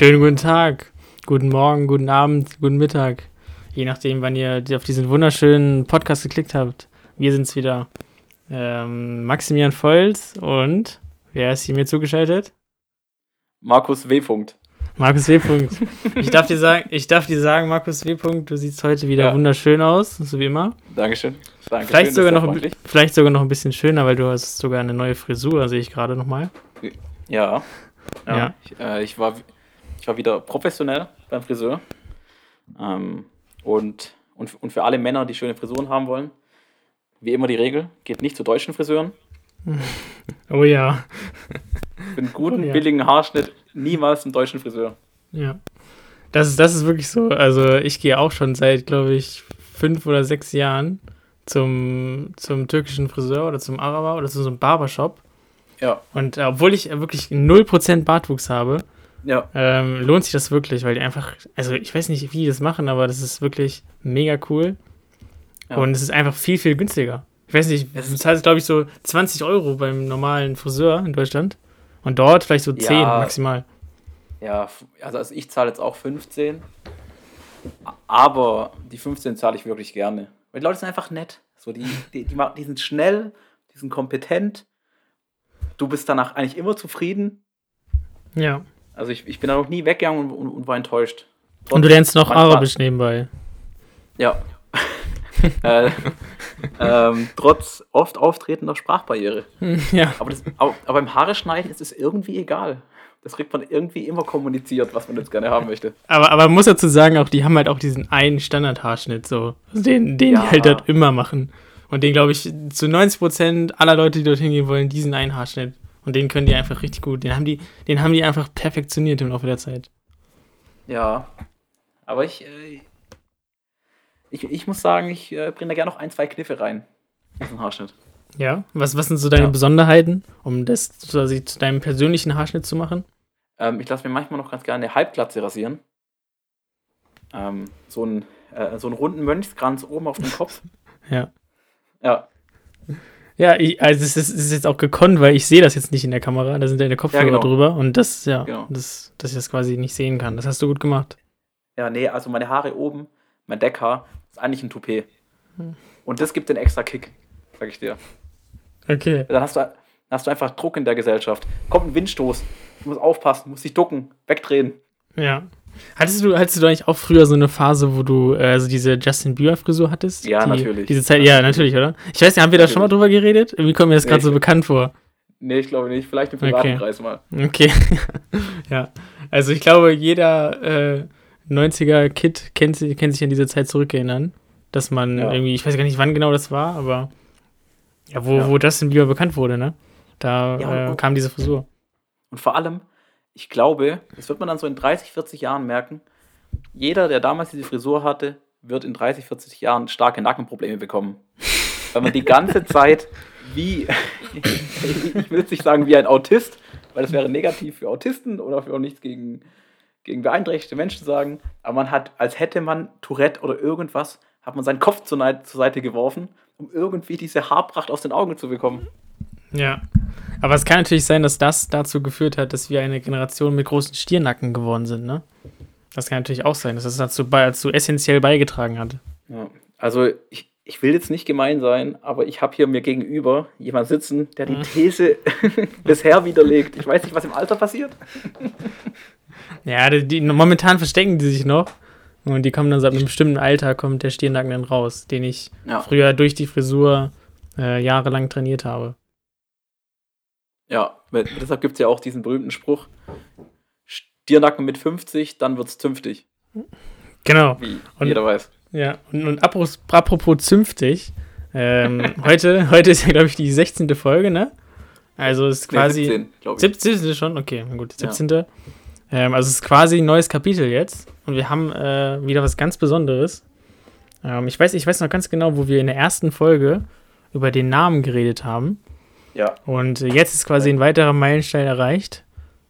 Schönen guten Tag, guten Morgen, guten Abend, guten Mittag. Je nachdem, wann ihr auf diesen wunderschönen Podcast geklickt habt. Wir sind's wieder. Ähm, Maximilian Volz und wer ist hier mir zugeschaltet? Markus W. Markus W. Ich darf dir sagen, ich darf dir sagen, Markus W. Du siehst heute wieder ja. wunderschön aus, so wie immer. Dankeschön. Dankeschön vielleicht, sogar noch, vielleicht sogar noch ein bisschen schöner, weil du hast sogar eine neue Frisur, sehe ich gerade nochmal. Ja. Ja. ja. Ich, äh, ich, war, war wieder professionell beim Friseur. Ähm, und, und, und für alle Männer, die schöne Frisuren haben wollen, wie immer die Regel, geht nicht zu deutschen Friseuren. Oh ja. Für einen guten, oh ja. billigen Haarschnitt niemals zum deutschen Friseur. Ja. Das ist, das ist wirklich so. Also ich gehe auch schon seit, glaube ich, fünf oder sechs Jahren zum, zum türkischen Friseur oder zum Araber oder zu so einem Barbershop. Ja. Und äh, obwohl ich wirklich 0% Bartwuchs habe, ja. ähm, lohnt sich das wirklich, weil die einfach, also ich weiß nicht, wie die das machen, aber das ist wirklich mega cool. Ja. Und es ist einfach viel, viel günstiger. Ich weiß nicht, du zahlst, glaube ich, so 20 Euro beim normalen Friseur in Deutschland. Und dort vielleicht so 10 ja, maximal. Ja, also, also ich zahle jetzt auch 15. Aber die 15 zahle ich wirklich gerne. Weil die Leute sind einfach nett. So, die, die, die, die sind schnell, die sind kompetent du bist danach eigentlich immer zufrieden. Ja. Also ich, ich bin da noch nie weggegangen und, und, und war enttäuscht. Trotz und du lernst noch Arabisch nebenbei. Ja. äh, ähm, trotz oft auftretender Sprachbarriere. Ja. Aber, das, aber, aber beim Haare schneiden ist es irgendwie egal. Das kriegt man irgendwie immer kommuniziert, was man jetzt gerne haben möchte. Aber, aber man muss dazu sagen, auch die haben halt auch diesen einen Standardhaarschnitt so. Den, den ja. die halt dort immer machen. Und den, glaube ich, zu 90% aller Leute, die dorthin gehen wollen, diesen einen Haarschnitt. Und den können die einfach richtig gut. Den haben die, den haben die einfach perfektioniert im Laufe der Zeit. Ja. Aber ich, äh, ich, ich muss sagen, ich äh, bringe da gerne noch ein, zwei Kniffe rein. In diesen Haarschnitt. Ja, was, was sind so deine ja. Besonderheiten, um das quasi zu deinem persönlichen Haarschnitt zu machen? Ähm, ich lasse mir manchmal noch ganz gerne eine Halbglatze rasieren. Ähm, so, einen, äh, so einen runden Mönchskranz oben auf dem Kopf. ja. Ja. Ja, ich, also es ist, ist, jetzt auch gekonnt, weil ich sehe das jetzt nicht in der Kamera, da sind deine Kopfhörer ja, genau. drüber und das, ja, genau. das, dass ich das quasi nicht sehen kann. Das hast du gut gemacht. Ja, nee, also meine Haare oben, mein Deckhaar, ist eigentlich ein Toupet. Hm. Und das gibt den extra Kick, sag ich dir. Okay. Dann hast du, dann hast du einfach Druck in der Gesellschaft. Kommt ein Windstoß, du musst aufpassen, musst dich ducken, wegdrehen. Ja. Hattest du, hattest du eigentlich auch früher so eine Phase, wo du äh, also diese Justin Bieber-Frisur hattest? Ja, die, natürlich. Diese Zeit, ja, natürlich, oder? Ich weiß nicht, haben wir da schon mal drüber geredet? Irgendwie kommt mir das nee, gerade so bekannt vor. Nee, ich glaube nicht. Vielleicht im privaten okay. Kreis mal. Okay. ja. Also ich glaube, jeder äh, 90er-Kid kennt, kennt sich an diese Zeit zurückerinnern. Dass man ja. irgendwie, ich weiß gar nicht, wann genau das war, aber ja, wo, ja. wo Justin Bieber bekannt wurde, ne? Da ja, äh, kam diese Frisur. Und vor allem, ich glaube, das wird man dann so in 30, 40 Jahren merken, jeder, der damals diese Frisur hatte, wird in 30, 40 Jahren starke Nackenprobleme bekommen. Weil man die ganze Zeit wie, ich will jetzt nicht sagen wie ein Autist, weil das wäre negativ für Autisten oder für auch nichts gegen, gegen beeinträchtigte Menschen sagen, aber man hat, als hätte man Tourette oder irgendwas, hat man seinen Kopf zur, zur Seite geworfen, um irgendwie diese Haarpracht aus den Augen zu bekommen. Ja. Aber es kann natürlich sein, dass das dazu geführt hat, dass wir eine Generation mit großen Stiernacken geworden sind, ne? Das kann natürlich auch sein, dass das dazu, dazu essentiell beigetragen hat. Ja. Also ich, ich will jetzt nicht gemein sein, aber ich habe hier mir gegenüber jemand sitzen, der die mhm. These bisher widerlegt. Ich weiß nicht, was im Alter passiert. ja, die, die, momentan verstecken die sich noch. Und die kommen dann seit einem bestimmten Alter, kommt der Stirnacken dann raus, den ich ja. früher durch die Frisur äh, jahrelang trainiert habe. Ja, deshalb gibt es ja auch diesen berühmten Spruch: Stiernacken mit 50, dann wird's zünftig. Genau. Wie und, jeder weiß. Ja, und, und apropos, apropos zünftig, ähm, heute, heute ist ja, glaube ich, die 16. Folge, ne? Also es ist quasi. Nee, 17, 17. schon? Okay, gut, 17. Ja. Ähm, also es ist quasi ein neues Kapitel jetzt. Und wir haben äh, wieder was ganz Besonderes. Ähm, ich, weiß, ich weiß noch ganz genau, wo wir in der ersten Folge über den Namen geredet haben. Ja. Und jetzt ist quasi ein weiterer Meilenstein erreicht.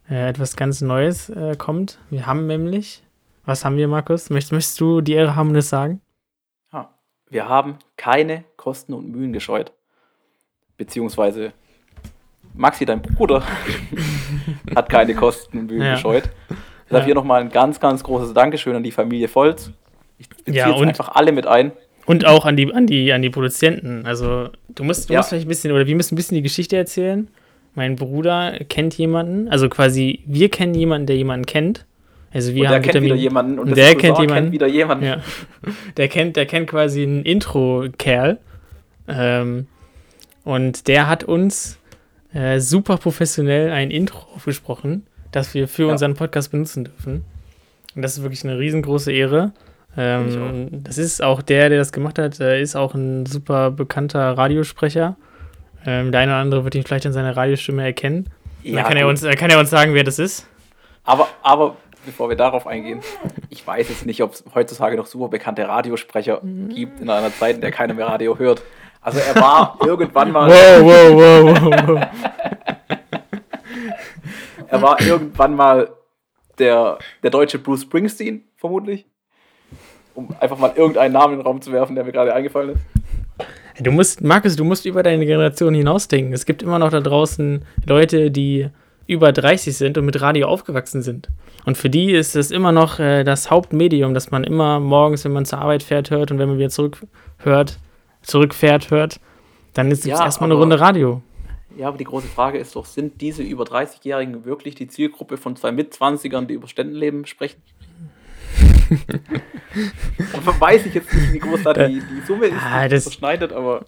Äh, etwas ganz Neues äh, kommt. Wir haben nämlich, was haben wir, Markus? Möchtest, möchtest du die Ehre haben und das sagen? Ja. Wir haben keine Kosten und Mühen gescheut. Beziehungsweise Maxi, dein Bruder, hat keine Kosten und Mühen ja. gescheut. Deshalb ja. hier nochmal ein ganz, ganz großes Dankeschön an die Familie Volz. Ich beziehe ja, jetzt einfach alle mit ein. Und auch an die, an die, an die Produzenten. Also, du musst, du ja. musst vielleicht ein bisschen, oder wir müssen ein bisschen die Geschichte erzählen. Mein Bruder kennt jemanden, also quasi, wir kennen jemanden, der jemanden kennt. Also wir und haben der kennt wieder jemanden und der kennt jemanden. Kennt wieder jemanden. Ja. Der kennt, der kennt quasi einen Intro-Kerl. Ähm, und der hat uns äh, super professionell ein Intro aufgesprochen, das wir für ja. unseren Podcast benutzen dürfen. Und das ist wirklich eine riesengroße Ehre. Ähm, das ist auch der, der das gemacht hat, ist auch ein super bekannter Radiosprecher. Ähm, der eine oder andere wird ihn vielleicht an seiner Radiostimme erkennen. Ja, dann kann er, uns, kann er uns sagen, wer das ist. Aber, aber bevor wir darauf eingehen, ich weiß jetzt nicht, ob es heutzutage noch super bekannte Radiosprecher gibt in einer Zeit, in der keiner mehr Radio hört. Also er war irgendwann mal. Wow, wow, wow, wow, wow. er war irgendwann mal der, der deutsche Bruce Springsteen, vermutlich. Um einfach mal irgendeinen Namen in den Raum zu werfen, der mir gerade eingefallen ist. Du musst, Markus, du musst über deine Generation hinausdenken. Es gibt immer noch da draußen Leute, die über 30 sind und mit Radio aufgewachsen sind. Und für die ist es immer noch äh, das Hauptmedium, das man immer morgens, wenn man zur Arbeit fährt, hört und wenn man wieder zurückhört, zurückfährt, hört, dann ist es ja, erstmal eine Runde Radio. Ja, aber die große Frage ist doch, sind diese über 30-Jährigen wirklich die Zielgruppe von zwei Mitzwanzigern, die über Ständenleben sprechen? weiß ich jetzt nicht, wie groß da die, die Summe ist, ah, das verschneidet, aber.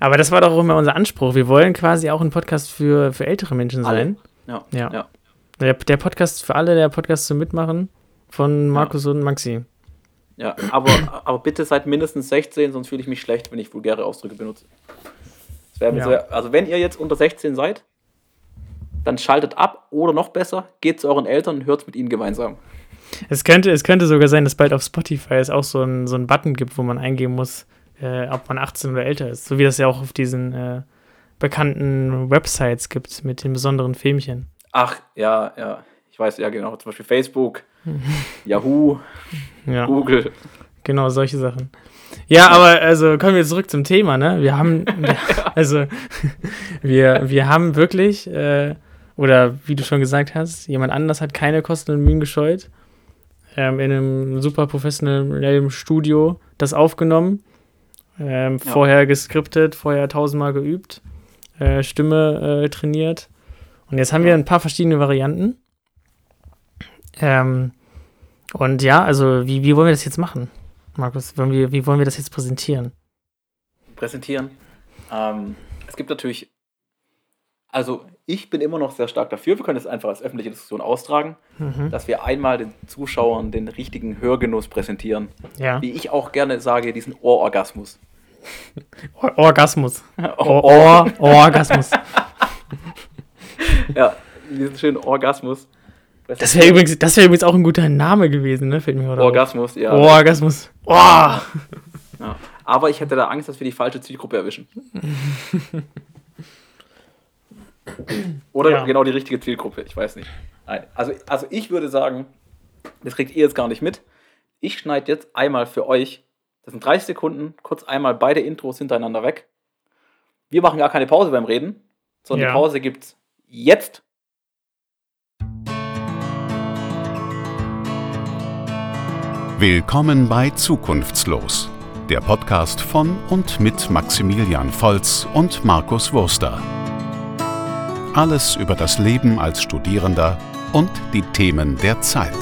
Aber das war doch auch immer unser Anspruch. Wir wollen quasi auch ein Podcast für, für ältere Menschen sein. Ja. ja. ja. Der, der, Podcast für alle, der Podcast zum Mitmachen von Markus ja. und Maxi. Ja, aber, aber bitte seid mindestens 16, sonst fühle ich mich schlecht, wenn ich vulgäre Ausdrücke benutze. Ja. So, also wenn ihr jetzt unter 16 seid, dann schaltet ab oder noch besser, geht zu euren Eltern und hört es mit ihnen gemeinsam. Es könnte, es könnte sogar sein, dass bald auf Spotify es auch so einen so Button gibt, wo man eingeben muss, äh, ob man 18 oder älter ist. So wie das ja auch auf diesen äh, bekannten Websites gibt mit den besonderen Filmchen. Ach, ja, ja. Ich weiß ja genau. Zum Beispiel Facebook, Yahoo, ja. Google. Genau, solche Sachen. Ja, aber also kommen wir zurück zum Thema, ne? Wir haben, also wir, wir haben wirklich, äh, oder wie du schon gesagt hast, jemand anders hat keine Kosten und Mühen gescheut ähm, in einem super professionellen Studio das aufgenommen. Ähm, ja. Vorher geskriptet, vorher tausendmal geübt, äh, Stimme äh, trainiert. Und jetzt haben wir ein paar verschiedene Varianten. Ähm, und ja, also wie, wie wollen wir das jetzt machen, Markus? Wollen wir, wie wollen wir das jetzt präsentieren? Präsentieren? Ähm, es gibt natürlich, also ich bin immer noch sehr stark dafür, wir können es einfach als öffentliche Diskussion austragen, mhm. dass wir einmal den Zuschauern den richtigen Hörgenuss präsentieren. Ja. Wie ich auch gerne sage, diesen Ohrorgasmus. Or Orgasmus. Ohr Orgasmus. ja, diesen schönen Orgasmus. Das wäre übrigens, wär übrigens auch ein guter Name gewesen, ne? Fällt mir Orgasmus, ja. Orgasmus. Oh. Ja. Aber ich hätte da Angst, dass wir die falsche Zielgruppe erwischen. Oder ja. genau die richtige Zielgruppe, ich weiß nicht. Nein. Also, also ich würde sagen, das kriegt ihr jetzt gar nicht mit. Ich schneide jetzt einmal für euch, das sind 30 Sekunden, kurz einmal beide Intros hintereinander weg. Wir machen gar keine Pause beim Reden, sondern ja. die Pause gibt's jetzt. Willkommen bei Zukunftslos, der Podcast von und mit Maximilian Volz und Markus Wurster. Alles über das Leben als Studierender und die Themen der Zeit.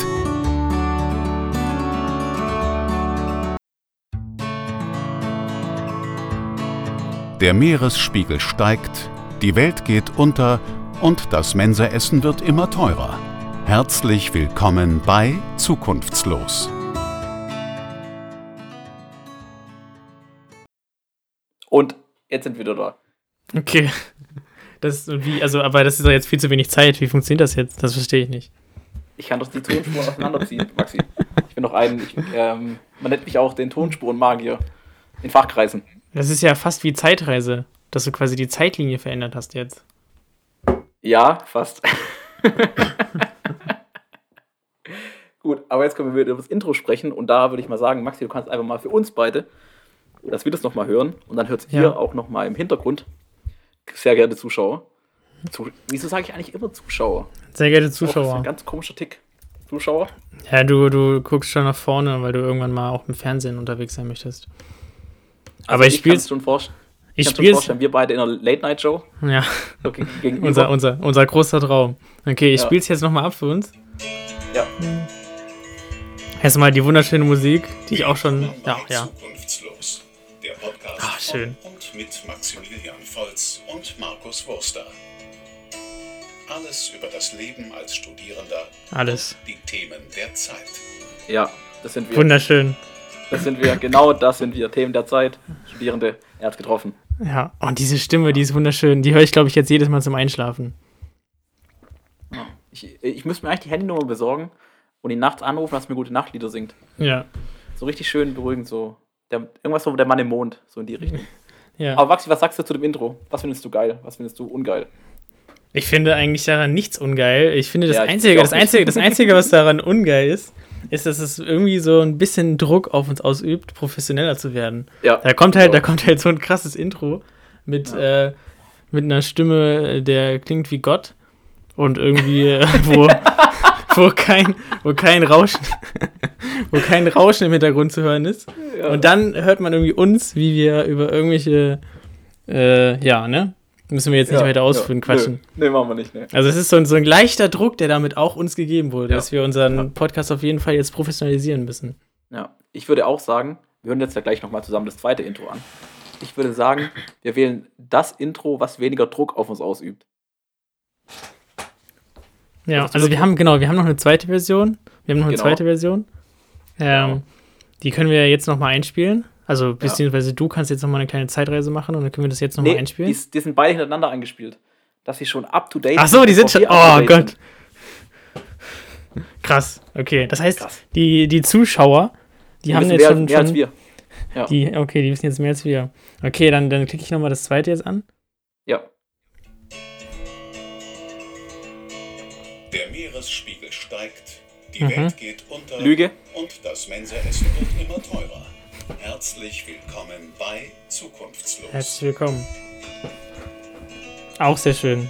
Der Meeresspiegel steigt, die Welt geht unter und das Mensaessen wird immer teurer. Herzlich willkommen bei Zukunftslos. Und jetzt sind wir wieder da. Okay. Das, wie, also, aber das ist doch jetzt viel zu wenig Zeit. Wie funktioniert das jetzt? Das verstehe ich nicht. Ich kann doch die Tonspuren auseinanderziehen, Maxi. Ich bin doch ein, ich, ähm, man nennt mich auch den Tonspurenmagier in Fachkreisen. Das ist ja fast wie Zeitreise, dass du quasi die Zeitlinie verändert hast jetzt. Ja, fast. Gut, aber jetzt können wir wieder über das Intro sprechen und da würde ich mal sagen, Maxi, du kannst einfach mal für uns beide, dass wir das nochmal hören und dann hört es ja. hier auch nochmal im Hintergrund sehr geehrte Zuschauer. Zu, wieso sage ich eigentlich immer Zuschauer? Sehr geehrte Zuschauer. Das ist ein ganz komischer Tick. Zuschauer. Ja, du, du guckst schon nach vorne, weil du irgendwann mal auch im Fernsehen unterwegs sein möchtest. Also Aber ich, ich spiele es schon vorstellen. Ich spiele vorstellen, wir beide in einer Late-Night-Show. Ja. Okay, unser, unser, unser großer Traum. Okay, ich ja. spiele es jetzt nochmal ab für uns. Ja. Erstmal die wunderschöne Musik, die ich auch schon. Ja, ja. Zukunftslos. Der Podcast Ach, schön. Und mit Maximilian Volz und Markus Wurster. Alles über das Leben als Studierender. Alles. die Themen der Zeit. Ja, das sind wir. Wunderschön. Das sind wir, genau das sind wir. Themen der Zeit. Studierende, er hat getroffen. Ja, und diese Stimme, die ist wunderschön. Die höre ich, glaube ich, jetzt jedes Mal zum Einschlafen. Ich, ich müsste mir eigentlich die Handynummer besorgen und ihn nachts anrufen, dass er mir gute Nachtlieder singt. Ja. So richtig schön beruhigend, so. Der, irgendwas so der Mann im Mond, so in die Richtung. Ja. Aber Maxi, was sagst du zu dem Intro? Was findest du geil? Was findest du ungeil? Ich finde eigentlich daran nichts ungeil. Ich finde das ja, Einzige, das Einzige, das Einzige, was daran ungeil ist, ist, dass es irgendwie so ein bisschen Druck auf uns ausübt, professioneller zu werden. Ja. Da kommt halt, da kommt halt so ein krasses Intro mit, ja. äh, mit einer Stimme, der klingt wie Gott und irgendwie, äh, wo, wo kein, wo kein Rauschen, wo kein Rauschen im Hintergrund zu hören ist. Ja. Und dann hört man irgendwie uns, wie wir über irgendwelche, äh, ja, ne? Müssen wir jetzt nicht ja, weiter ausführen, ja, quatschen. Nee, nee, machen wir nicht, ne. Also es ist so ein, so ein leichter Druck, der damit auch uns gegeben wurde, dass wir unseren Podcast auf jeden Fall jetzt professionalisieren müssen. Ja, ich würde auch sagen, wir hören jetzt ja gleich nochmal zusammen das zweite Intro an. Ich würde sagen, wir wählen das Intro, was weniger Druck auf uns ausübt. Ja, also wir haben, genau, wir haben noch eine zweite Version. Wir haben noch eine genau. zweite Version. Ähm, genau. Die können wir jetzt nochmal einspielen. Also, beziehungsweise du kannst jetzt nochmal eine kleine Zeitreise machen und dann können wir das jetzt nochmal nee, einspielen. Die, die, sind beide hintereinander eingespielt. Dass sie schon up to date sind. Ach so, die sind schon. Oh Gott. Krass, okay. Das heißt, Die, die Zuschauer, die, die haben jetzt mehr, schon. Mehr als wir. Ja. Die, okay, die wissen jetzt mehr als wir. Okay, dann, dann klicke ich nochmal das zweite jetzt an. Ja. Meeresspiegel steigt, die mhm. Welt geht unter. Lüge. Und das Mensaessen wird immer teurer. Herzlich willkommen bei Zukunftslos. Herzlich willkommen. Auch sehr schön.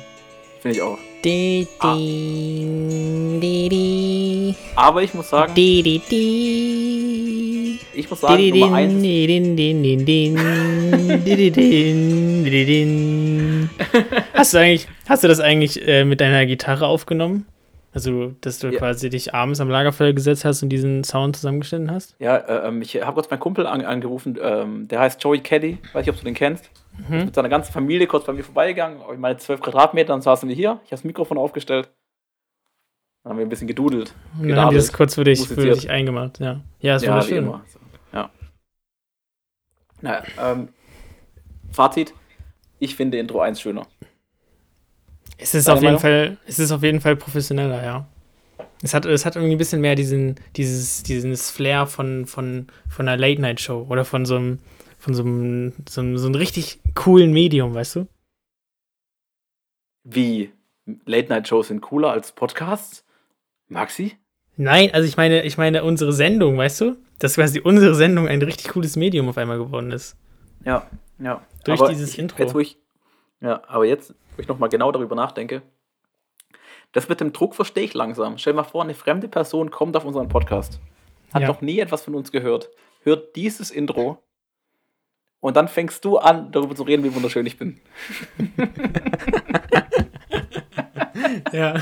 Finde ich auch. Di, di, di, di. Aber ich muss sagen. Di, di, di. Ich muss sagen, di, di, Nummer eins. Di, din, din, din, din, di, din, di, din. Hast du eigentlich, hast du das eigentlich äh, mit deiner Gitarre aufgenommen? Also, dass du ja. quasi dich abends am Lagerfeuer gesetzt hast und diesen Sound zusammengeschnitten hast? Ja, äh, ähm, ich habe kurz meinen Kumpel an, angerufen, ähm, der heißt Joey Caddy, weiß nicht, ob du den kennst. Mhm. Mit seiner ganzen Familie kurz bei mir vorbeigegangen, ich meine 12 Quadratmeter, dann saßen wir hier, ich habe das Mikrofon aufgestellt. Dann haben wir ein bisschen gedudelt. Und dann haben wir das kurz für dich, für dich eingemacht, ja. Ja, ist ja, wunderschön. Immer. Ja. Naja, ähm, Fazit, ich finde Intro 1 schöner. Es ist, auf jeden Fall, es ist auf jeden Fall professioneller, ja. Es hat, es hat irgendwie ein bisschen mehr diesen, dieses, dieses Flair von, von, von einer Late-Night-Show oder von so einem, von so einem, so einem, so einem richtig coolen Medium, weißt du? Wie? Late-Night-Shows sind cooler als Podcasts? Maxi? Nein, also ich meine, ich meine unsere Sendung, weißt du? Dass quasi unsere Sendung ein richtig cooles Medium auf einmal geworden ist. Ja, ja. Durch aber dieses ich, Intro. Jetzt, wo ich, ja, aber jetzt, wo ich nochmal genau darüber nachdenke, das mit dem Druck verstehe ich langsam. Stell dir mal vor, eine fremde Person kommt auf unseren Podcast, hat ja. noch nie etwas von uns gehört, hört dieses Intro und dann fängst du an, darüber zu reden, wie wunderschön ich bin. ja,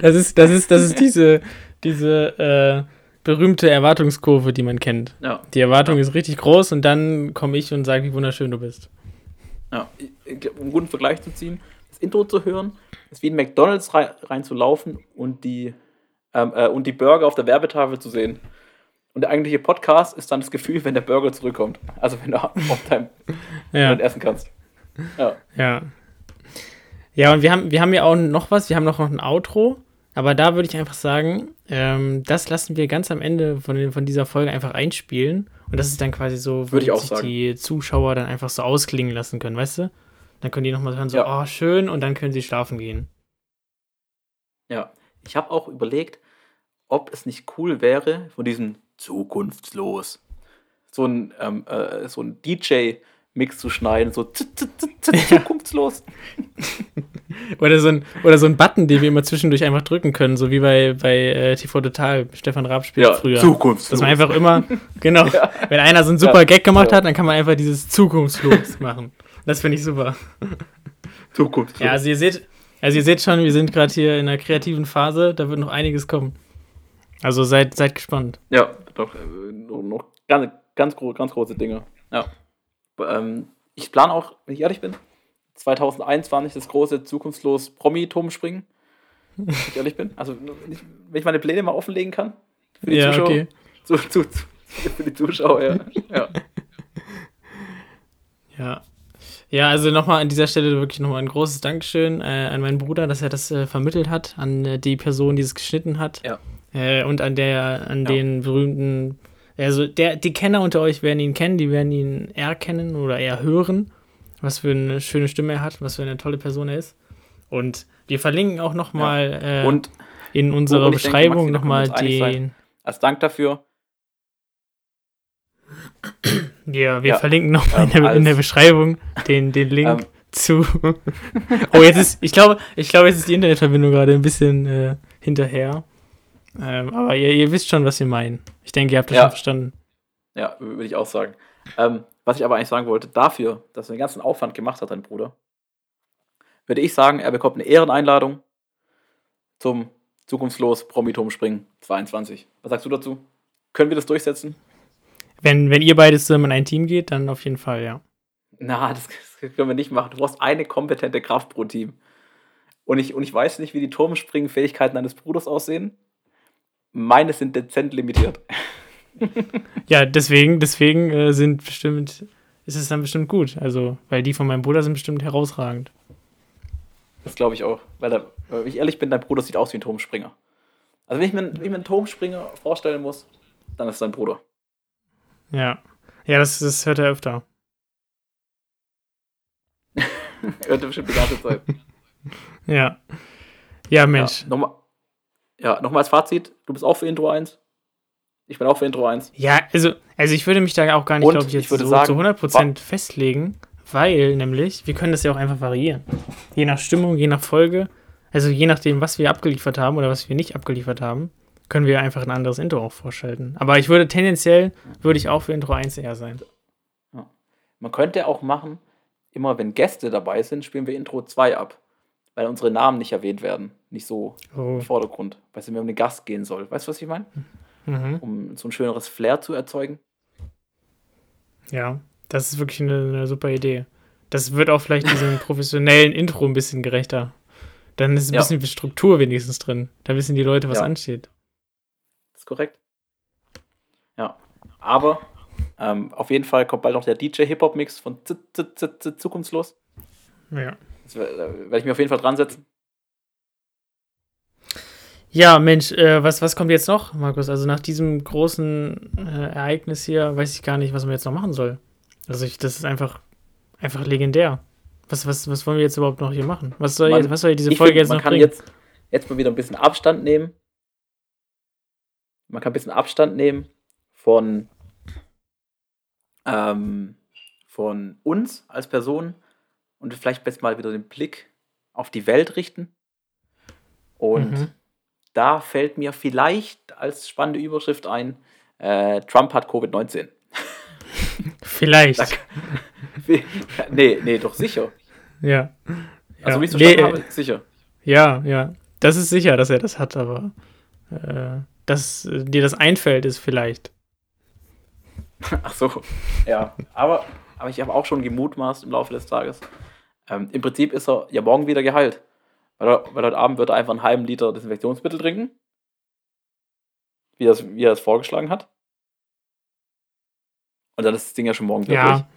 das ist, das ist, das ist diese, diese äh, berühmte Erwartungskurve, die man kennt. Ja. Die Erwartung ja. ist richtig groß und dann komme ich und sage, wie wunderschön du bist. Ja, um einen guten Vergleich zu ziehen, Intro zu hören, ist wie in McDonalds rein, reinzulaufen und die, ähm, äh, und die Burger auf der Werbetafel zu sehen. Und der eigentliche Podcast ist dann das Gefühl, wenn der Burger zurückkommt. Also wenn du auf deinem ja. essen kannst. Ja. Ja. Ja, und wir haben, wir haben ja auch noch was, wir haben noch ein Outro, aber da würde ich einfach sagen, ähm, das lassen wir ganz am Ende von, von dieser Folge einfach einspielen. Und das ist dann quasi so, wo sich sagen. die Zuschauer dann einfach so ausklingen lassen können, weißt du? Dann können die nochmal hören, so, ja. oh, schön, und dann können sie schlafen gehen. Ja, ich habe auch überlegt, ob es nicht cool wäre, von diesem zukunftslos so ein, ähm, äh, so ein DJ-Mix zu schneiden, so zukunftslos. oder, so ein, oder so ein Button, den wir immer zwischendurch einfach drücken können, so wie bei, bei äh, TV Total, Stefan Raab spielt ja, früher. Zukunft. Dass man einfach immer, genau, ja. wenn einer so einen super ja, Gag gemacht hat, dann kann man einfach dieses Zukunftslos machen. Das finde ich super. Zukunftslos. Ja, also ihr seht, also ihr seht schon, wir sind gerade hier in einer kreativen Phase, da wird noch einiges kommen. Also seid, seid gespannt. Ja, doch, äh, noch ganz, ganz, ganz große Dinge. Ja. Ähm, ich plane auch, wenn ich ehrlich bin, 2021 das große zukunftslos Promi-Turmspringen. Wenn ich ehrlich bin. Also, wenn ich, wenn ich, meine Pläne mal offenlegen kann. Für die ja, Zuschauer. Okay. Zu, zu, zu, für die Zuschauer, ja. ja. Ja. Ja, also nochmal an dieser Stelle wirklich nochmal ein großes Dankeschön äh, an meinen Bruder, dass er das äh, vermittelt hat, an äh, die Person, die es geschnitten hat. Ja. Äh, und an der, an ja. den berühmten, also der, die Kenner unter euch werden ihn kennen, die werden ihn erkennen oder eher hören was für eine schöne Stimme er hat, was für eine tolle Person er ist. Und wir verlinken auch nochmal ja. äh, in unserer Beschreibung nochmal den. Als Dank dafür. Ja, wir ja, verlinken nochmal ähm, in, in, der Beschreibung den, den Link ähm, zu. oh, jetzt ist, ich glaube, ich glaube, jetzt ist die Internetverbindung gerade ein bisschen äh, hinterher. Ähm, aber ihr, ihr, wisst schon, was wir meinen. Ich denke, ihr habt das ja. schon verstanden. Ja, würde ich auch sagen. Ähm, was ich aber eigentlich sagen wollte, dafür, dass er den ganzen Aufwand gemacht hat, dein Bruder, würde ich sagen, er bekommt eine Ehreneinladung zum Zukunftslos Promiturmspringen 22. Was sagst du dazu? Können wir das durchsetzen? Wenn, wenn ihr beide zusammen in ein Team geht, dann auf jeden Fall, ja. Na, das, das können wir nicht machen. Du brauchst eine kompetente Kraft pro Team. Und ich, und ich weiß nicht, wie die Turmspringen-Fähigkeiten deines Bruders aussehen. Meine sind dezent limitiert. ja, deswegen, deswegen äh, sind bestimmt, ist es dann bestimmt gut. Also, weil die von meinem Bruder sind bestimmt herausragend. Das glaube ich auch. Weil, der, wenn ich ehrlich bin, dein Bruder sieht aus wie ein Turmspringer. Also, wenn ich, mir, wenn ich mir einen Turmspringer vorstellen muss, dann ist es dein Bruder. Ja. Ja, das, das hört er öfter. hört er bestimmt die ganze Zeit. ja. Ja, Mensch. Ja, nochmal, ja, nochmal als Fazit: Du bist auch für Intro 1. Ich bin auch für Intro 1. Ja, also, also ich würde mich da auch gar nicht, glaube ich, jetzt ich so sagen, zu 100% festlegen, weil nämlich, wir können das ja auch einfach variieren. Je nach Stimmung, je nach Folge, also je nachdem, was wir abgeliefert haben oder was wir nicht abgeliefert haben, können wir einfach ein anderes Intro auch vorschalten. Aber ich würde tendenziell, würde ich auch für Intro 1 eher sein. Ja. Man könnte auch machen, immer wenn Gäste dabei sind, spielen wir Intro 2 ab. Weil unsere Namen nicht erwähnt werden. Nicht so oh. im Vordergrund. Weil es immer um den Gast gehen soll. Weißt du, was ich meine? mhm. um so ein schöneres Flair zu erzeugen. Ja, das ist wirklich eine, eine super Idee. Das wird auch vielleicht diesem professionellen Intro ein bisschen gerechter. Dann ist ein ja. bisschen Struktur wenigstens drin. Da wissen die Leute, was ja. ansteht. Ist korrekt. Ja, aber ähm, auf jeden Fall kommt bald noch der DJ-Hip-Hop-Mix von Z -Z -Z Zukunftslos. Ja. Das werde ich mir auf jeden Fall dran setzen. Ja, Mensch, äh, was, was kommt jetzt noch, Markus? Also nach diesem großen äh, Ereignis hier weiß ich gar nicht, was man jetzt noch machen soll. Also ich, das ist einfach, einfach legendär. Was, was, was wollen wir jetzt überhaupt noch hier machen? Was soll, man, jetzt, was soll diese Folge find, jetzt noch bringen? Man kann jetzt, jetzt mal wieder ein bisschen Abstand nehmen. Man kann ein bisschen Abstand nehmen von, ähm, von uns als Person und vielleicht best mal wieder den Blick auf die Welt richten. Und mhm da fällt mir vielleicht als spannende Überschrift ein, äh, Trump hat Covid-19. Vielleicht. nee, nee, doch sicher. Ja. Also, wie ich es nee, habe, sicher. Ja, ja. Das ist sicher, dass er das hat, aber äh, dass dir das einfällt, ist vielleicht. Ach so, ja. Aber, aber ich habe auch schon gemutmaßt im Laufe des Tages. Ähm, Im Prinzip ist er ja morgen wieder geheilt. Weil, weil heute Abend wird er einfach einen halben Liter Desinfektionsmittel trinken. Wie, das, wie er es vorgeschlagen hat. Und dann ist das Ding ja schon morgen durch. Ja.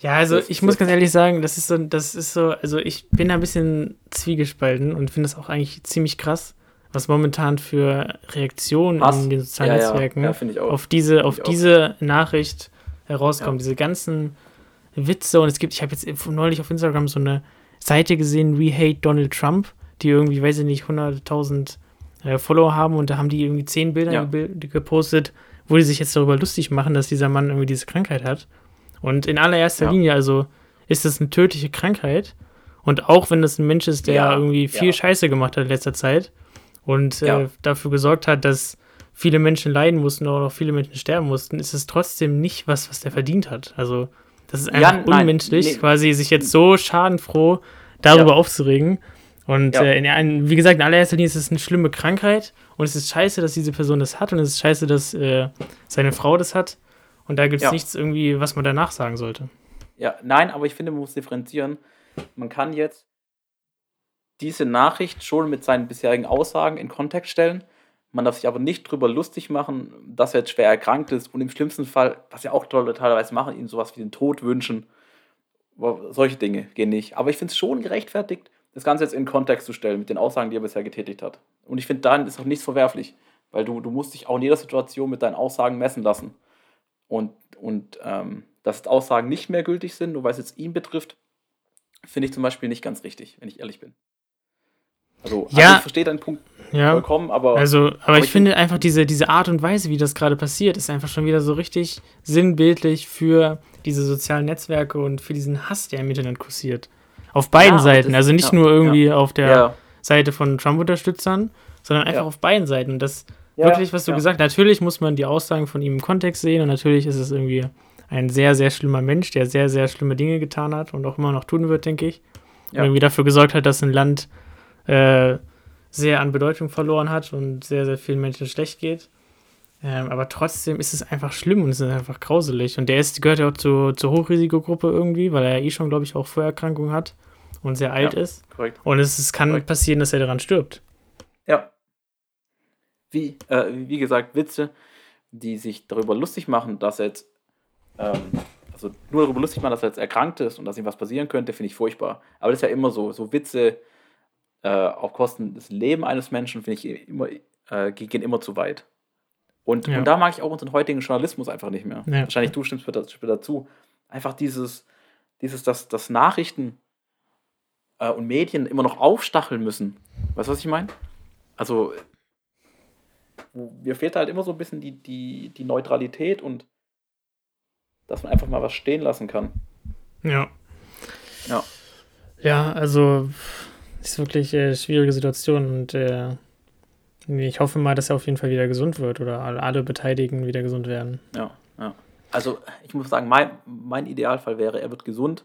Ja, also ich muss ganz ehrlich sagen, das ist so, das ist so, also ich bin da ein bisschen zwiegespalten und finde das auch eigentlich ziemlich krass, was momentan für Reaktionen Pass. in den sozialen Netzwerken ja. Ja, auf diese, auf diese Nachricht herauskommen. Diese ganzen Witze und es gibt, ich habe jetzt neulich auf Instagram so eine Seite gesehen, We Hate Donald Trump, die irgendwie, weiß ich nicht, 100.000 äh, Follower haben und da haben die irgendwie zehn Bilder gepostet, wo die sich jetzt darüber lustig machen, dass dieser Mann irgendwie diese Krankheit hat. Und in allererster. Linie, also ist das eine tödliche Krankheit. Und auch wenn das ein Mensch ist, der ja, irgendwie viel. Scheiße gemacht hat in letzter Zeit und ja. äh, dafür gesorgt hat, dass viele Menschen leiden mussten oder auch viele Menschen sterben mussten, ist es trotzdem nicht was, was der verdient hat. Also, das ist einfach unmenschlich, nein, nee. quasi sich jetzt so schadenfroh darüber aufzuregen. Und ja. äh, in, wie gesagt, in allererster Linie ist es eine schlimme Krankheit und es ist scheiße, dass diese Person das hat und es ist scheiße, dass äh, seine Frau das hat. Und da gibt es ja. nichts irgendwie, was man danach sagen sollte. Ja, nein, aber ich finde, man muss differenzieren. Man kann jetzt diese Nachricht schon mit seinen bisherigen Aussagen in Kontext stellen. Man darf sich aber nicht drüber lustig machen, dass er jetzt schwer erkrankt ist und im schlimmsten Fall, was ja auch Leute teilweise machen, ihm sowas wie den Tod wünschen. Solche Dinge gehen nicht. Aber ich finde es schon gerechtfertigt, das Ganze jetzt in Kontext zu stellen mit den Aussagen, die er bisher getätigt hat. Und ich finde, darin ist auch nichts verwerflich, weil du, du musst dich auch in jeder Situation mit deinen Aussagen messen lassen. Und, und ähm, dass Aussagen nicht mehr gültig sind, nur weil es jetzt ihn betrifft, finde ich zum Beispiel nicht ganz richtig, wenn ich ehrlich bin. Also, ja, also ich verstehe deinen Punkt ja, vollkommen, aber. Also, aber, aber ich, ich, finde einfach diese, diese Art und Weise, wie das gerade passiert, ist einfach schon wieder so richtig sinnbildlich für diese sozialen Netzwerke und für diesen Hass, der im Internet kursiert. Auf beiden ja, Seiten. Das, also nicht ja, nur irgendwie auf der Seite von Trump-Unterstützern, sondern einfach auf beiden Seiten. Und das wirklich, was du gesagt hast, natürlich muss man die Aussagen von ihm im Kontext sehen und natürlich ist es irgendwie ein sehr, sehr schlimmer Mensch, der sehr, sehr schlimme Dinge getan hat und auch immer noch tun wird, denke ich. Und irgendwie dafür gesorgt hat, dass ein Land äh, sehr an Bedeutung verloren hat und sehr, sehr vielen Menschen schlecht geht. Ähm, aber trotzdem ist es einfach schlimm und es ist einfach grauselig. Und der ist, gehört ja auch zu, zur Hochrisikogruppe irgendwie, weil er ja eh schon, glaube ich, auch Vorerkrankungen hat und sehr alt ja, ist. Korrekt. Und es, es kann korrekt. passieren, dass er daran stirbt. Ja. Wie, äh, wie gesagt, Witze, die sich darüber lustig machen, dass er jetzt, ähm, also nur darüber lustig machen, dass er jetzt erkrankt ist und dass ihm was passieren könnte, finde ich furchtbar. Aber das ist ja immer so, so Witze äh, auf Kosten des Lebens eines Menschen, finde ich immer, äh, gehen immer zu weit. Und, ja. und da mag ich auch unseren heutigen Journalismus einfach nicht mehr. Ja. Wahrscheinlich du stimmst mir dazu. Einfach dieses, dieses dass, dass Nachrichten äh, und Medien immer noch aufstacheln müssen. Weißt du, was ich meine? Also, mir fehlt halt immer so ein bisschen die, die, die Neutralität und dass man einfach mal was stehen lassen kann. Ja. Ja. Ja, also, ist wirklich eine schwierige Situation und äh, ich hoffe mal, dass er auf jeden Fall wieder gesund wird oder alle Beteiligten wieder gesund werden. Ja, ja. Also ich muss sagen, mein, mein Idealfall wäre, er wird gesund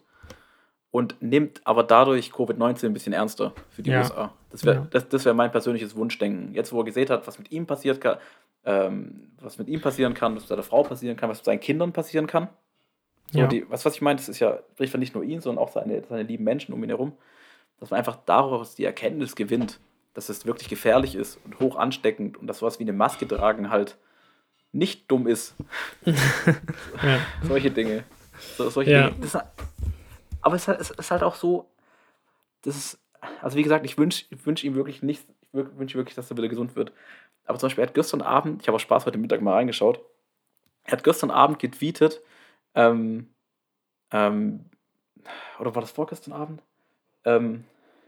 und nimmt aber dadurch Covid-19 ein bisschen ernster für die ja. USA. Das wäre ja. das, das wär mein persönliches Wunschdenken. Jetzt, wo er gesehen hat, was mit ihm passiert kann, ähm, was mit ihm passieren kann, was mit seiner Frau passieren kann, was mit seinen Kindern passieren kann. So, ja. die, was, was ich meine, das ist ja, spricht nicht nur ihn, sondern auch seine, seine lieben Menschen um ihn herum, dass man einfach daraus die Erkenntnis gewinnt, dass es wirklich gefährlich ist und hoch ansteckend und dass sowas wie eine Maske tragen halt nicht dumm ist. ja. Solche Dinge. So, solche ja. Dinge. Das, aber es, ist halt auch so, das ist, also wie gesagt, ich wünsche wünsch ihm wirklich nicht, ich wünsche wirklich, dass er wieder gesund wird. Aber zum Beispiel, er hat gestern Abend, ich habe auch Spaß heute Mittag mal reingeschaut, er hat gestern Abend getweetet, ähm, ähm, oder war das vorgestern Abend? Ähm,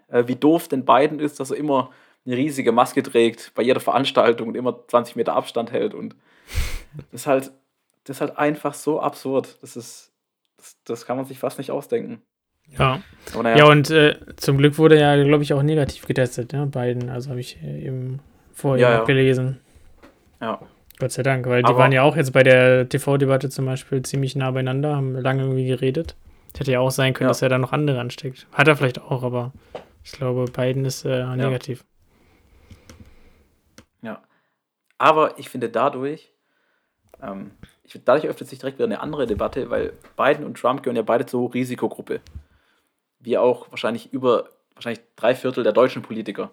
äh, wie doof denn Biden ist, dass er immer eine riesige Maske trägt bei jeder Veranstaltung und immer 20 Meter Abstand hält. Und das ist halt, das ist halt einfach so absurd. Das ist, das, das kann man sich fast nicht ausdenken. Ja. Naja. Ja, und äh, zum Glück wurde er, glaube ich, auch negativ getestet, ja, Biden. Also habe ich äh, eben vorher ja, ja. gelesen. Ja. Gott sei Dank, weil die aber waren ja auch jetzt bei der TV-Debatte zum Beispiel ziemlich nah beieinander, haben lange irgendwie geredet. Hätte ja auch sein können, ja. dass er da noch andere ansteckt. Hat er vielleicht auch, aber ich glaube, Biden ist äh, negativ. Ja. ja. Aber ich finde dadurch, ähm, ich, dadurch öffnet sich direkt wieder eine andere Debatte, weil Biden und Trump gehören ja beide zur Risikogruppe. Wie auch wahrscheinlich über wahrscheinlich drei Viertel der deutschen Politiker.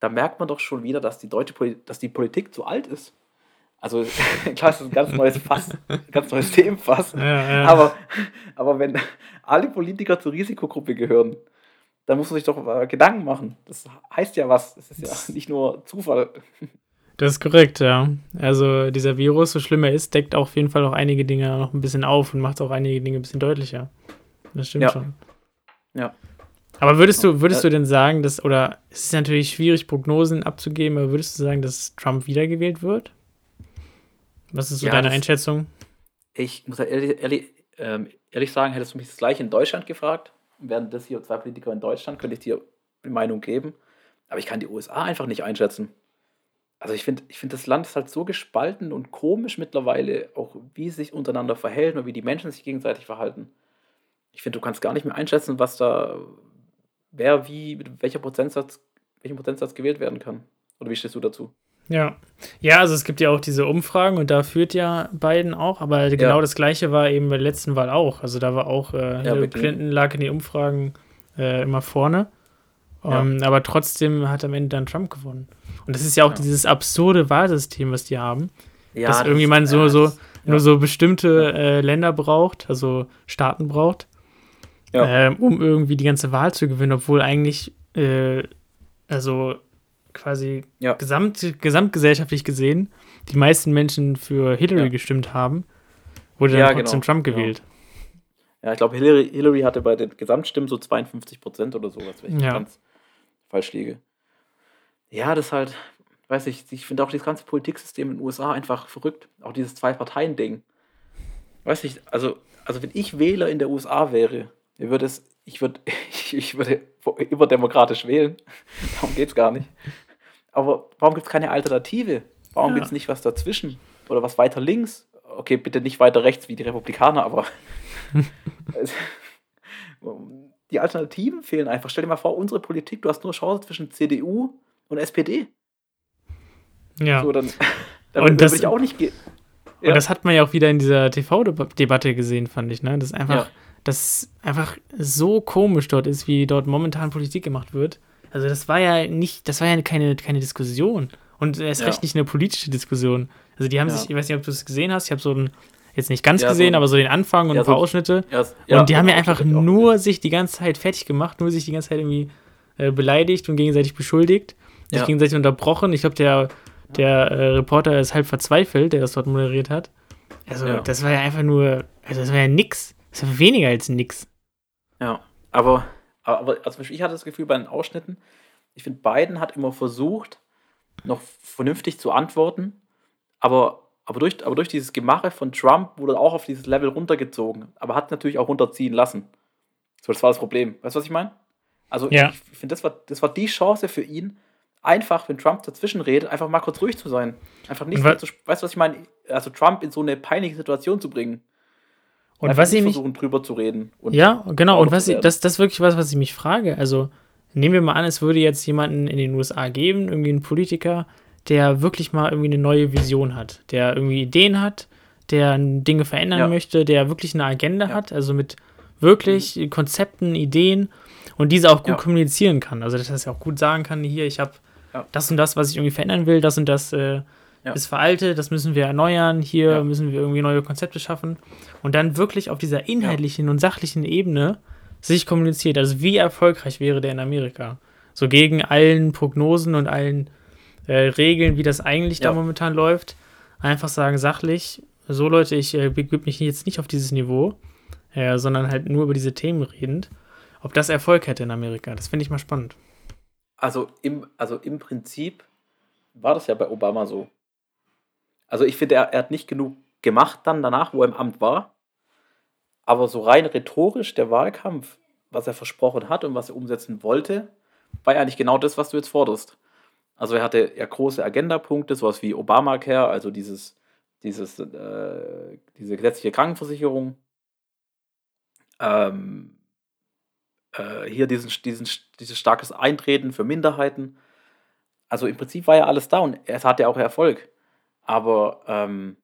Da merkt man doch schon wieder, dass die deutsche Poli dass die Politik zu alt ist. Also klar, das ist ein ganz neues Fass, ganz neues Themenfass. Ja, ja. Aber, aber wenn alle Politiker zur Risikogruppe gehören, da muss man sich doch äh, Gedanken machen. Das heißt ja was. Das ist ja nicht nur Zufall. Das ist korrekt, ja. Also dieser Virus, so schlimm er ist, deckt auf jeden Fall auch einige Dinge noch ein bisschen auf und macht auch einige Dinge ein bisschen deutlicher. Das stimmt ja. schon. Ja. Aber würdest du, würdest du denn sagen, dass, oder es ist natürlich schwierig, Prognosen abzugeben, aber würdest du sagen, dass Trump wiedergewählt wird? Was ist so ja, deine Einschätzung? Ich muss ehrlich, ehrlich, ähm, ehrlich sagen, hättest du mich das gleiche in Deutschland gefragt, wären das hier zwei Politiker in Deutschland, könnte ich dir eine Meinung geben. Aber ich kann die USA einfach nicht einschätzen. Also ich finde, ich find, das Land ist halt so gespalten und komisch mittlerweile, auch wie es sich untereinander verhält und wie die Menschen sich gegenseitig verhalten. Ich finde, du kannst gar nicht mehr einschätzen, was da, wer wie, mit welcher Prozentsatz, welchem Prozentsatz gewählt werden kann. Oder wie stehst du dazu? Ja. Ja, also es gibt ja auch diese Umfragen und da führt ja Biden auch, aber genau ja. das gleiche war eben bei der letzten Wahl auch. Also da war auch äh, Hillary ja, Clinton lag in den Umfragen äh, immer vorne. Um, ja. Aber trotzdem hat am Ende dann Trump gewonnen. Und das ist ja auch dieses absurde Wahlsystem, was die haben. Ja, dass das irgendwie man so, so nur so bestimmte äh, Länder braucht, also Staaten braucht, ähm, um irgendwie die ganze Wahl zu gewinnen, obwohl eigentlich, äh, also quasi gesamt, gesamtgesellschaftlich gesehen, die meisten Menschen für Hillary gestimmt haben, wurde dann trotzdem genau. Trump genau. gewählt. Ja, ich glaube, Hillary, Hillary hatte bei den Gesamtstimmen so 52 Prozent oder sowas, wenn ich ja. ganz falsch liege. Ja, das ist halt, weiß ich, ich finde auch das ganze Politiksystem in den USA einfach verrückt. Auch dieses Zwei-Parteien-Ding. Weiß ich, also, also wenn ich Wähler in der USA wäre, würde es, ich würde, ich würde überdemokratisch wählen. Darum geht es gar nicht. Aber warum gibt es keine Alternative? Warum ja. gibt es nicht was dazwischen? Oder was weiter links? Okay, bitte nicht weiter rechts wie die Republikaner, aber die Alternativen fehlen einfach. Stell dir mal vor, unsere Politik, du hast nur Chance zwischen CDU und SPD. Ja. So, dann, und das, ich auch nicht gehen. Ja. Und das hat man ja auch wieder in dieser TV-Debatte gesehen, fand ich, ne? Das ist einfach, ja. Das einfach so komisch dort ist, wie dort momentan Politik gemacht wird. Also das war ja nicht, das war ja keine, keine Diskussion. Und erst ja. recht nicht eine politische Diskussion. Also die haben sich, ich weiß nicht, ob du es gesehen hast, ich habe so ein jetzt nicht ganz ja, gesehen, so, aber so den Anfang und ja, ein paar so, Ausschnitte. Ja, und die haben ja einfach nur sich die ganze Zeit fertig gemacht, nur sich die ganze Zeit irgendwie äh, beleidigt und gegenseitig beschuldigt, sich gegenseitig unterbrochen. Ich glaube, der, der äh, Reporter ist halb verzweifelt, der das dort moderiert hat. Also, das war ja einfach nur, also das war ja nix. Das war weniger als nix. Ja, aber, aber also ich hatte das Gefühl bei den Ausschnitten, ich finde, Biden hat immer versucht, noch vernünftig zu antworten, aber aber durch, aber durch dieses Gemache von Trump wurde auch auf dieses Level runtergezogen, aber hat natürlich auch runterziehen lassen. So, das war das Problem. Weißt du, was ich meine? Also, ja. ich finde, das war, das war die Chance für ihn, einfach, wenn Trump dazwischen redet, einfach mal kurz ruhig zu sein. Einfach nicht mehr zu, weißt du, was ich meine? Also, Trump in so eine peinliche Situation zu bringen. Und was ich versuchen, drüber zu reden. ja, genau. Und was ich, das, das ist wirklich was, was ich mich frage. Also, nehmen wir mal an, es würde jetzt jemanden in den USA geben, irgendwie einen Politiker, der wirklich mal irgendwie eine neue Vision hat, der irgendwie Ideen hat, der Dinge verändern ja. möchte, der wirklich eine Agenda ja. hat, also mit wirklich mhm. Konzepten, Ideen und diese auch gut ja. kommunizieren kann. Also, dass er auch gut sagen kann, hier, ich habe das und das, was ich irgendwie verändern will, das und das äh, ist veraltet, das müssen wir erneuern, hier müssen wir irgendwie neue Konzepte schaffen und dann wirklich auf dieser inhaltlichen und sachlichen Ebene sich kommuniziert. Also, wie erfolgreich wäre der in Amerika? So gegen allen Prognosen und allen äh, regeln, wie das eigentlich ja. da momentan läuft. Einfach sagen, sachlich, so Leute, ich äh, begebe mich jetzt nicht auf dieses Niveau, äh, sondern halt nur über diese Themen redend. Ob das Erfolg hätte in Amerika, das finde ich mal spannend. Also im, also im Prinzip war das ja bei Obama so. Also ich finde, er, er hat nicht genug gemacht dann danach, wo er im Amt war. Aber so rein rhetorisch der Wahlkampf, was er versprochen hat und was er umsetzen wollte, war ja eigentlich genau das, was du jetzt forderst. Also er hatte ja große Agendapunkte, sowas wie Obamacare, also dieses, dieses, äh, diese gesetzliche Krankenversicherung. Ähm, äh, hier diesen, diesen, dieses starkes Eintreten für Minderheiten. Also im Prinzip war ja alles da und es hatte ja auch Erfolg. Aber, ähm,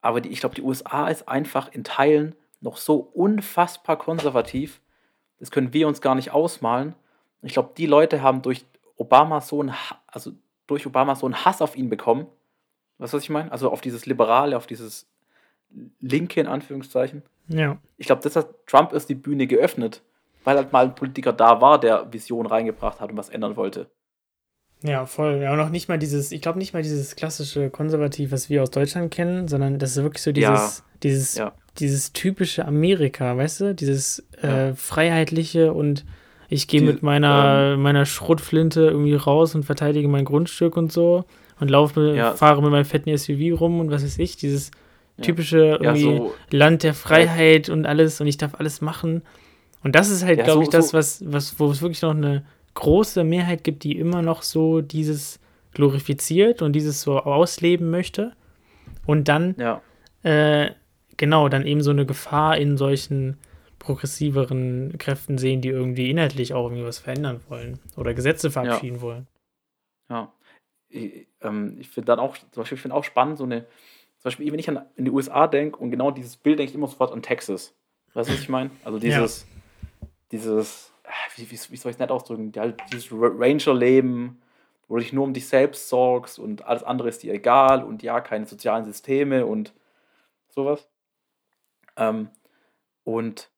aber die, ich glaube, die USA ist einfach in Teilen noch so unfassbar konservativ. Das können wir uns gar nicht ausmalen. Ich glaube, die Leute haben durch Obama so ein, also durch Obama so einen Hass auf ihn bekommen. Weißt du, was ich meine? Also auf dieses Liberale, auf dieses Linke in Anführungszeichen. Ja. Ich glaube, das hat Trump erst die Bühne geöffnet, weil halt mal ein Politiker da war, der Vision reingebracht hat und was ändern wollte. Ja, voll. Ja, und auch nicht mal dieses, ich glaube nicht mal dieses klassische Konservativ, was wir aus Deutschland kennen, sondern das ist wirklich so dieses, ja. dieses, ja. dieses typische Amerika, weißt du? Dieses äh, freiheitliche und ich gehe mit meiner, ähm, meiner Schrotflinte irgendwie raus und verteidige mein Grundstück und so und laufe, ja. fahre mit meinem fetten SUV rum und was weiß ich, dieses typische ja, so, Land der Freiheit und alles und ich darf alles machen. Und das ist halt, ja, glaube so, ich, das, was, was, wo es wirklich noch eine große Mehrheit gibt, die immer noch so dieses glorifiziert und dieses so ausleben möchte. Und dann, ja. äh, genau, dann eben so eine Gefahr in solchen progressiveren Kräften sehen, die irgendwie inhaltlich auch irgendwie was verändern wollen oder Gesetze verabschieden ja. wollen. Ja. Ich, ähm, ich finde dann auch, zum Beispiel, ich finde auch spannend, so eine, zum Beispiel, wenn ich an in die USA denke und genau dieses Bild denke ich immer sofort an Texas. Weißt du, was ich meine? Also dieses, ja. dieses, wie, wie, wie soll ich es nicht ausdrücken? Halt dieses Ranger-Leben, wo du dich nur um dich selbst sorgst und alles andere ist dir egal und ja, keine sozialen Systeme und sowas. Ähm, und,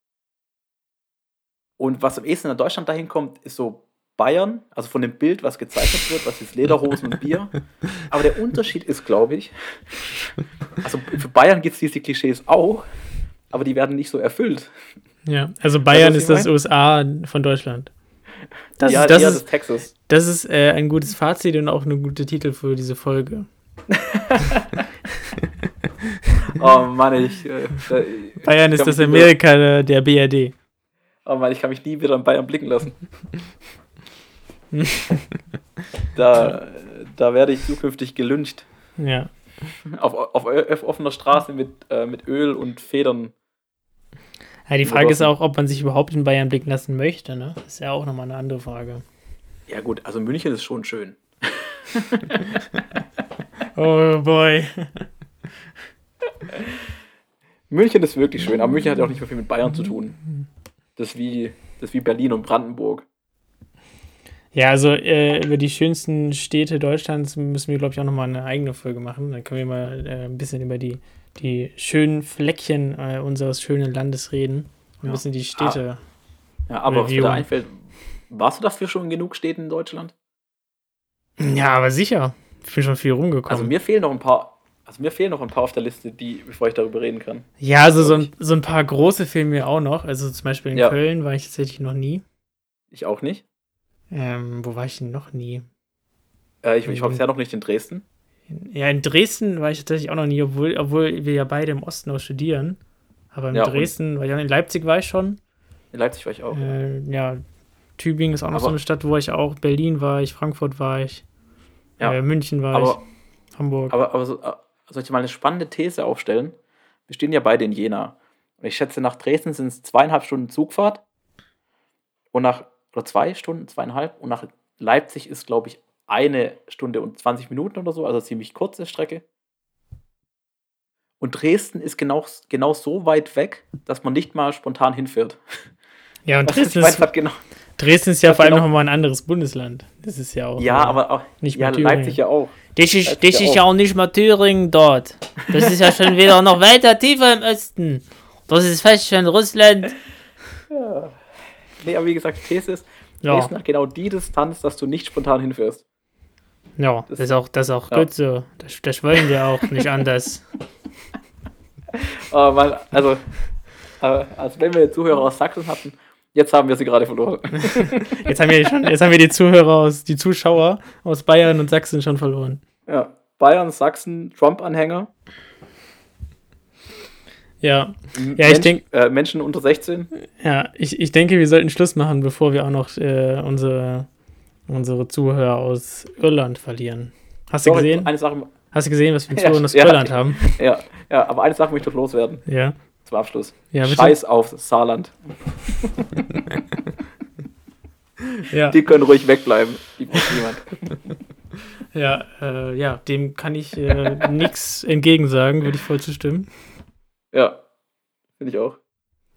und was am ehesten in Deutschland dahin kommt, ist so Bayern, also von dem Bild, was gezeichnet wird, was ist Lederhosen und Bier. Aber der Unterschied ist, glaube ich, also für Bayern gibt es diese Klischees auch, aber die werden nicht so erfüllt. Ja, also Bayern also, ist das USA von Deutschland. Das ja, ist, das, ist, das Texas. Das ist äh, ein gutes Fazit und auch eine gute Titel für diese Folge. oh Mann, ich. Äh, Bayern ist das Amerika der, der BRD. Oh Mann, ich kann mich nie wieder an Bayern blicken lassen. da, da werde ich zukünftig gelünscht. Ja. Auf, auf, auf offener Straße mit, äh, mit Öl und Federn. Ja, die Frage ist auch, ob man sich überhaupt in Bayern blicken lassen möchte, ne? Das ist ja auch nochmal eine andere Frage. Ja, gut, also München ist schon schön. oh boy. München ist wirklich schön, aber München hat ja auch nicht mehr viel mit Bayern zu tun. Das ist wie, das ist wie Berlin und Brandenburg. Ja, also äh, über die schönsten Städte Deutschlands müssen wir, glaube ich, auch nochmal eine eigene Folge machen. Dann können wir mal äh, ein bisschen über die, die schönen Fleckchen äh, unseres schönen Landes reden. Und ein bisschen die Städte. Ah. Ja, aber reviewen. was mir einfällt, warst du dafür schon in genug Städten in Deutschland? Ja, aber sicher. Ich bin schon viel rumgekommen. Also mir fehlen noch ein paar, also mir fehlen noch ein paar auf der Liste, die, bevor ich darüber reden kann. Ja, also so ein, so ein paar große fehlen mir auch noch. Also zum Beispiel in ja. Köln war ich tatsächlich noch nie. Ich auch nicht. Ähm, wo war ich denn noch nie? Äh, ich ich war bisher noch nicht in Dresden. Ja, in Dresden war ich tatsächlich auch noch nie, obwohl, obwohl wir ja beide im Osten auch studieren. Aber in ja, Dresden, weil ja in Leipzig war ich schon. In Leipzig war ich auch. Äh, ja, Tübingen ist auch noch aber, so eine Stadt, wo ich auch. Berlin war ich, Frankfurt war ich. Ja, äh, München war aber, ich. Hamburg. Aber, aber so, äh, soll ich mal eine spannende These aufstellen? Wir stehen ja beide in Jena. Und ich schätze, nach Dresden sind es zweieinhalb Stunden Zugfahrt. Und nach oder zwei Stunden, zweieinhalb. Und nach Leipzig ist, glaube ich, eine Stunde und 20 Minuten oder so, also ziemlich kurze Strecke. Und Dresden ist genau, genau so weit weg, dass man nicht mal spontan hinfährt. Ja, und Dresden ist, genau, Dresden ist ja vor allem genau, nochmal ein anderes Bundesland. Das ist ja auch. Ja, aber auch, nicht ja, Leipzig ja auch. Das ist, das ist ja auch nicht mal Thüringen dort. Das ist ja schon wieder noch weiter tiefer im Osten. Das ist fast schon Russland. Ja. Nee, aber wie gesagt, These ist, ja. Dresden hat genau die Distanz, dass du nicht spontan hinfährst. Ja, das, ist auch, das ist auch ja. gut so. Das, das wollen wir auch nicht anders. Aber man, also, also wenn wir Zuhörer aus Sachsen hatten, jetzt haben wir sie gerade verloren. jetzt, haben wir schon, jetzt haben wir die Zuhörer aus, die Zuschauer aus Bayern und Sachsen schon verloren. Ja, Bayern, Sachsen, Trump-Anhänger. Ja, ja ich denke. Äh, Menschen unter 16. Ja, ich, ich denke, wir sollten Schluss machen, bevor wir auch noch äh, unsere, unsere Zuhörer aus Irland verlieren. Hast Doch, du gesehen? Eine Sache, Hast du gesehen, was wir Zuhörer ja, aus ja, Irland haben? Ja, ja, aber eine Sache möchte ich doch loswerden. Ja. Zum Abschluss. Ja, Scheiß auf Saarland. ja. Die können ruhig wegbleiben. Die braucht niemand. Ja, äh, ja, dem kann ich äh, nichts entgegensagen, würde ich voll zustimmen. Ja, finde ich auch.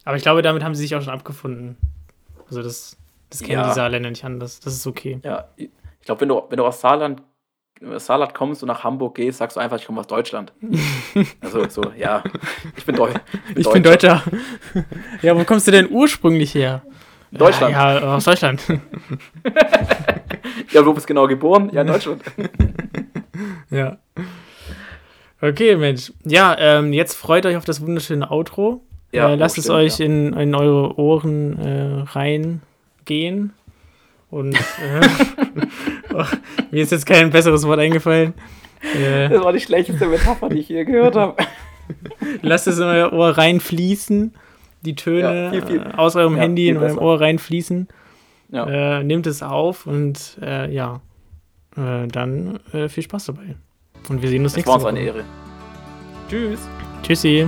Aber ich glaube, damit haben sie sich auch schon abgefunden. Also das, das kennen ja. die Saarländer nicht anders. Das ist okay. Ja, ich glaube, wenn du, wenn du aus Saarland, Saarland kommst und nach Hamburg gehst, sagst du einfach, ich komme aus Deutschland. also so, ja, ich bin, Deu ich bin, ich bin Deutscher. ja, wo kommst du denn ursprünglich her? Deutschland. Ja, ja aus Deutschland. ja, wo bist du genau geboren? Ja, in Deutschland. ja. Okay, Mensch. Ja, ähm, jetzt freut euch auf das wunderschöne Outro. Ja, äh, lasst oh, es euch ja. in, in eure Ohren äh, reingehen. Und äh, oh, mir ist jetzt kein besseres Wort eingefallen. Äh, das war die schlechteste Metapher, die ich hier gehört habe. lasst es in euer Ohr reinfließen. die Töne ja, viel, viel. aus eurem ja, Handy in eurem Ohr reinfließen. Ja. Äh, nehmt es auf und äh, ja, äh, dann äh, viel Spaß dabei. Und wir sehen uns das nächste Woche. war uns eine Ehre. Tschüss. Tschüssi.